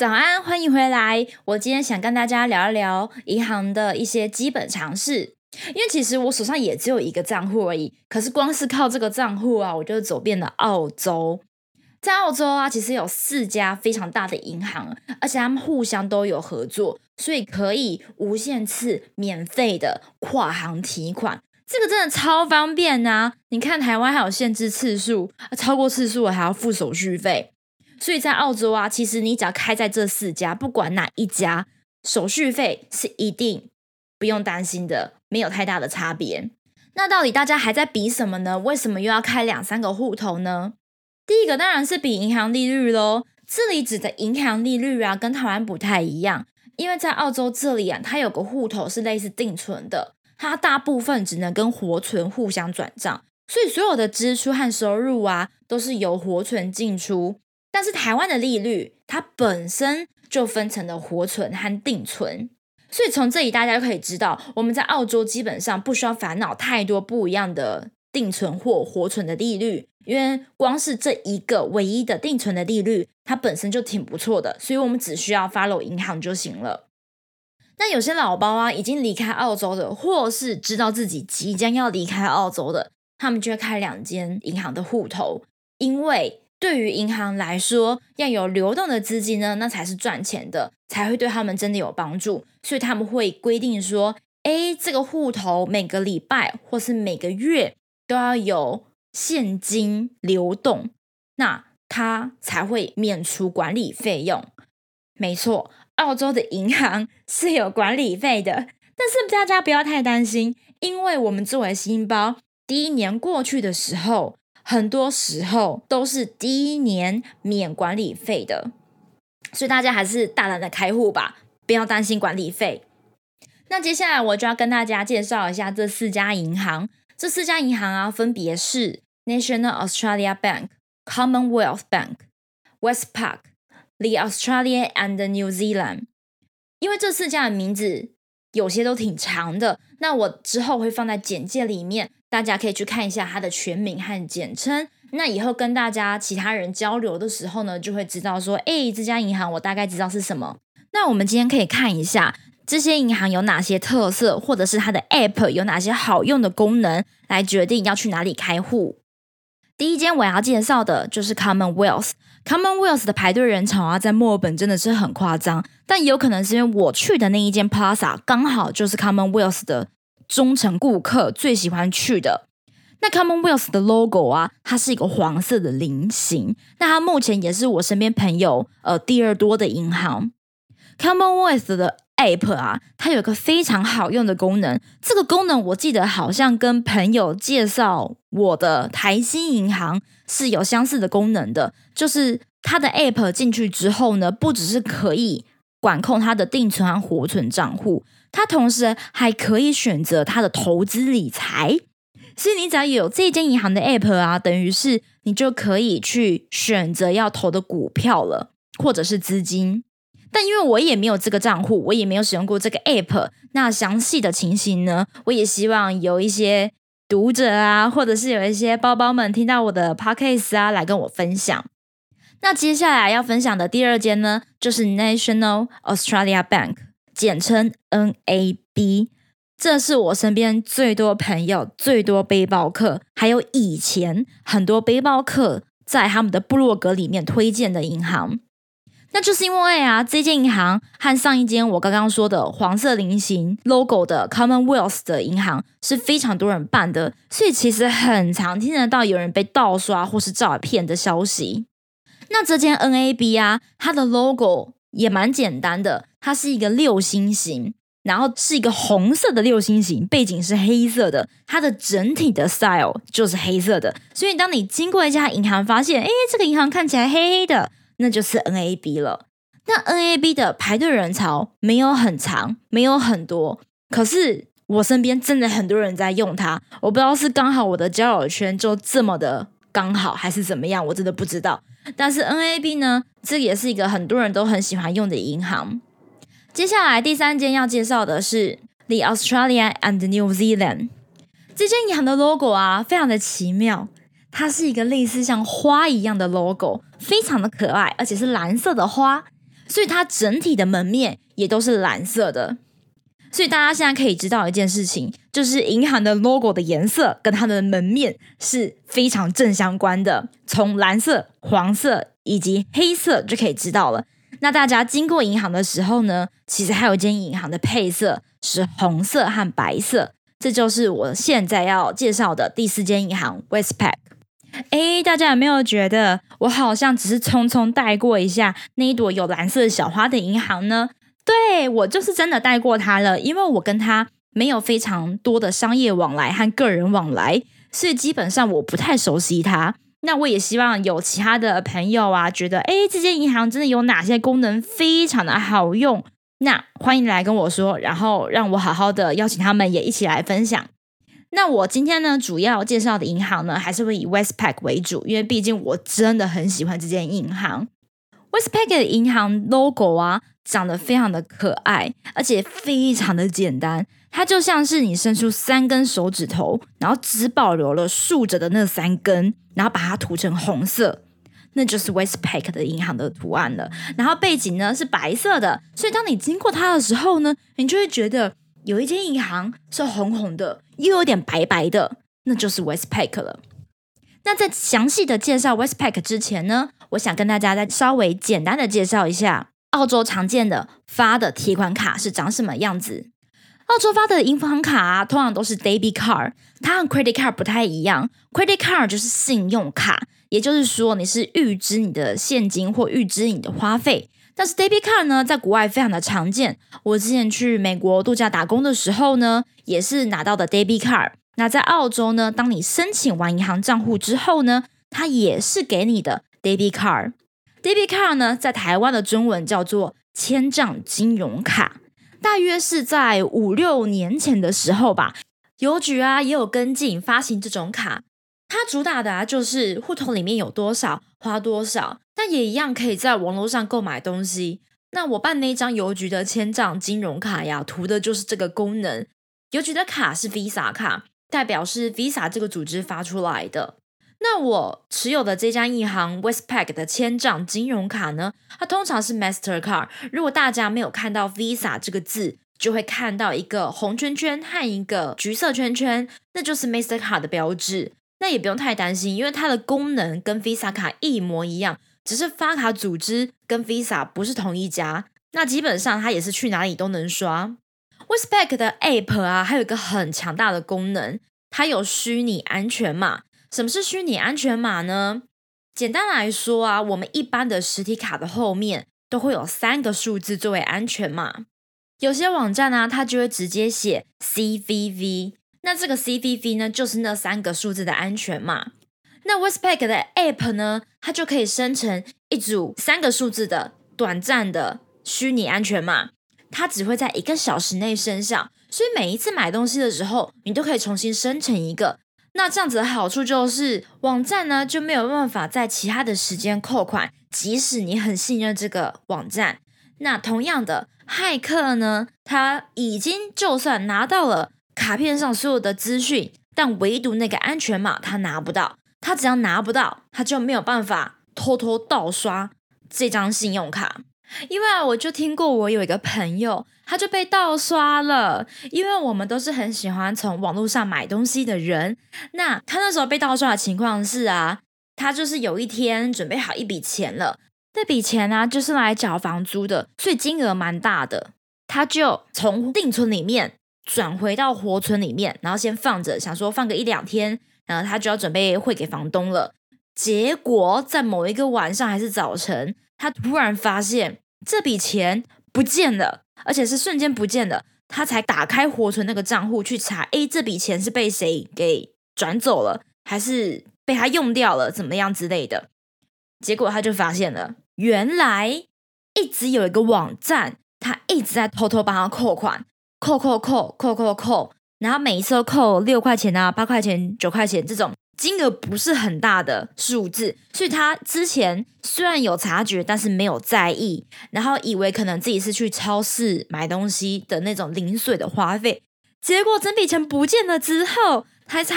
早安，欢迎回来。我今天想跟大家聊一聊银行的一些基本常识。因为其实我手上也只有一个账户而已，可是光是靠这个账户啊，我就走遍了澳洲。在澳洲啊，其实有四家非常大的银行，而且他们互相都有合作，所以可以无限次免费的跨行提款。这个真的超方便呐！你看台湾还有限制次数，超过次数还要付手续费。所以在澳洲啊，其实你只要开在这四家，不管哪一家，手续费是一定不用担心的，没有太大的差别。那到底大家还在比什么呢？为什么又要开两三个户头呢？第一个当然是比银行利率喽。这里指的银行利率啊，跟台湾不太一样，因为在澳洲这里啊，它有个户头是类似定存的，它大部分只能跟活存互相转账，所以所有的支出和收入啊，都是由活存进出。但是台湾的利率，它本身就分成了活存和定存，所以从这里大家就可以知道，我们在澳洲基本上不需要烦恼太多不一样的定存或活存的利率，因为光是这一个唯一的定存的利率，它本身就挺不错的，所以我们只需要 follow 银行就行了。那有些老包啊，已经离开澳洲的，或是知道自己即将要离开澳洲的，他们就会开两间银行的户头，因为。对于银行来说，要有流动的资金呢，那才是赚钱的，才会对他们真的有帮助。所以他们会规定说，哎，这个户头每个礼拜或是每个月都要有现金流动，那他才会免除管理费用。没错，澳洲的银行 是有管理费的，但是大家不要太担心，因为我们作为新包，第一年过去的时候。很多时候都是第一年免管理费的，所以大家还是大胆的开户吧，不要担心管理费。那接下来我就要跟大家介绍一下这四家银行。这四家银行啊，分别是 National Australia Bank、Commonwealth Bank、Westpac、The Australia and New Zealand。因为这四家的名字有些都挺长的，那我之后会放在简介里面。大家可以去看一下它的全名和简称。那以后跟大家其他人交流的时候呢，就会知道说，哎，这家银行我大概知道是什么。那我们今天可以看一下这些银行有哪些特色，或者是它的 App 有哪些好用的功能，来决定要去哪里开户。第一间我要介绍的就是 Commonwealth。Commonwealth 的排队人潮啊，在墨尔本真的是很夸张，但有可能是因为我去的那一间 Plaza 刚好就是 Commonwealth 的。忠诚顾客最喜欢去的那 Commonwealth 的 logo 啊，它是一个黄色的菱形。那它目前也是我身边朋友呃第二多的银行。Commonwealth 的 app 啊，它有个非常好用的功能。这个功能我记得好像跟朋友介绍我的台新银行是有相似的功能的，就是它的 app 进去之后呢，不只是可以管控它的定存和活存账户。它同时还可以选择它的投资理财，所以你只要有这间银行的 app 啊，等于是你就可以去选择要投的股票了，或者是资金。但因为我也没有这个账户，我也没有使用过这个 app，那详细的情形呢，我也希望有一些读者啊，或者是有一些包包们听到我的 podcast 啊，来跟我分享。那接下来要分享的第二间呢，就是 National Australia Bank。简称 NAB，这是我身边最多朋友、最多背包客，还有以前很多背包客在他们的部落格里面推荐的银行。那就是因为啊，这间银行和上一间我刚刚说的黄色菱形 logo 的 Commonwealth 的银行是非常多人办的，所以其实很常听得到有人被盗刷或是诈骗的消息。那这间 NAB 啊，它的 logo。也蛮简单的，它是一个六星形，然后是一个红色的六星形，背景是黑色的，它的整体的 style 就是黑色的。所以当你经过一家银行，发现哎，这个银行看起来黑黑的，那就是 NAB 了。那 NAB 的排队人潮没有很长，没有很多，可是我身边真的很多人在用它。我不知道是刚好我的交友圈就这么的刚好，还是怎么样，我真的不知道。但是 NAB 呢，这也是一个很多人都很喜欢用的银行。接下来第三间要介绍的是 The Australia and New Zealand 这间银行的 logo 啊，非常的奇妙，它是一个类似像花一样的 logo，非常的可爱，而且是蓝色的花。所以它整体的门面也都是蓝色的。所以大家现在可以知道一件事情，就是银行的 logo 的颜色跟它的门面是非常正相关的。从蓝色、黄色以及黑色就可以知道了。那大家经过银行的时候呢，其实还有一间银行的配色是红色和白色。这就是我现在要介绍的第四间银行 Westpac。哎，大家有没有觉得我好像只是匆匆带过一下那一朵有蓝色小花的银行呢？对我就是真的带过他了，因为我跟他没有非常多的商业往来和个人往来，所以基本上我不太熟悉他。那我也希望有其他的朋友啊，觉得哎，这间银行真的有哪些功能非常的好用。那欢迎来跟我说，然后让我好好的邀请他们也一起来分享。那我今天呢，主要介绍的银行呢，还是会以 Westpac 为主，因为毕竟我真的很喜欢这间银行。Westpac 的银行 logo 啊，长得非常的可爱，而且非常的简单，它就像是你伸出三根手指头，然后只保留了竖着的那三根，然后把它涂成红色。那就是 Westpac 的银行的图案了，然后背景呢是白色的，所以当你经过它的时候呢，你就会觉得有一间银行是红红的，又有点白白的，那就是 Westpac 了。那在详细的介绍 Westpac 之前呢，我想跟大家再稍微简单的介绍一下澳洲常见的发的提款卡是长什么样子。澳洲发的银行卡，通常都是 debit card，它和 credit card 不太一样，credit card 就是信用卡。也就是说，你是预支你的现金或预支你的花费。但是 debit card 呢，在国外非常的常见。我之前去美国度假打工的时候呢，也是拿到的 debit card。那在澳洲呢，当你申请完银行账户之后呢，它也是给你的 debit card。debit card 呢，在台湾的中文叫做千账金融卡。大约是在五六年前的时候吧，邮局啊也有跟进发行这种卡。它主打的啊，就是户头里面有多少花多少，但也一样可以在网络上购买东西。那我办那张邮局的千账金融卡呀，图的就是这个功能。邮局的卡是 Visa 卡，代表是 Visa 这个组织发出来的。那我持有的这家银行 Westpac 的千账金融卡呢，它通常是 Master Card。如果大家没有看到 Visa 这个字，就会看到一个红圈圈和一个橘色圈圈，那就是 Master Card 的标志。那也不用太担心，因为它的功能跟 Visa 卡一模一样，只是发卡组织跟 Visa 不是同一家。那基本上它也是去哪里都能刷。Westpac 的 App 啊，还有一个很强大的功能，它有虚拟安全码。什么是虚拟安全码呢？简单来说啊，我们一般的实体卡的后面都会有三个数字作为安全码，有些网站呢，它就会直接写 CVV。那这个 CVV 呢，就是那三个数字的安全码。那 w e s p a c 的 App 呢，它就可以生成一组三个数字的短暂的虚拟安全码，它只会在一个小时内生效，所以每一次买东西的时候，你都可以重新生成一个。那这样子的好处就是，网站呢就没有办法在其他的时间扣款，即使你很信任这个网站。那同样的，骇客呢，他已经就算拿到了。卡片上所有的资讯，但唯独那个安全码他拿不到。他只要拿不到，他就没有办法偷偷盗刷这张信用卡。因为啊，我就听过我有一个朋友，他就被盗刷了。因为我们都是很喜欢从网络上买东西的人，那他那时候被盗刷的情况是啊，他就是有一天准备好一笔钱了，那笔钱呢就是来缴房租的，所以金额蛮大的，他就从定存里面。转回到活存里面，然后先放着，想说放个一两天，然后他就要准备汇给房东了。结果在某一个晚上还是早晨，他突然发现这笔钱不见了，而且是瞬间不见了。他才打开活存那个账户去查，哎，这笔钱是被谁给转走了，还是被他用掉了，怎么样之类的？结果他就发现了，原来一直有一个网站，他一直在偷偷帮他扣款。扣扣扣扣扣扣，然后每一次都扣六块钱啊、八块钱、九块钱这种金额不是很大的数字，所以他之前虽然有察觉，但是没有在意，然后以为可能自己是去超市买东西的那种零碎的花费，结果整笔钱不见了之后，他才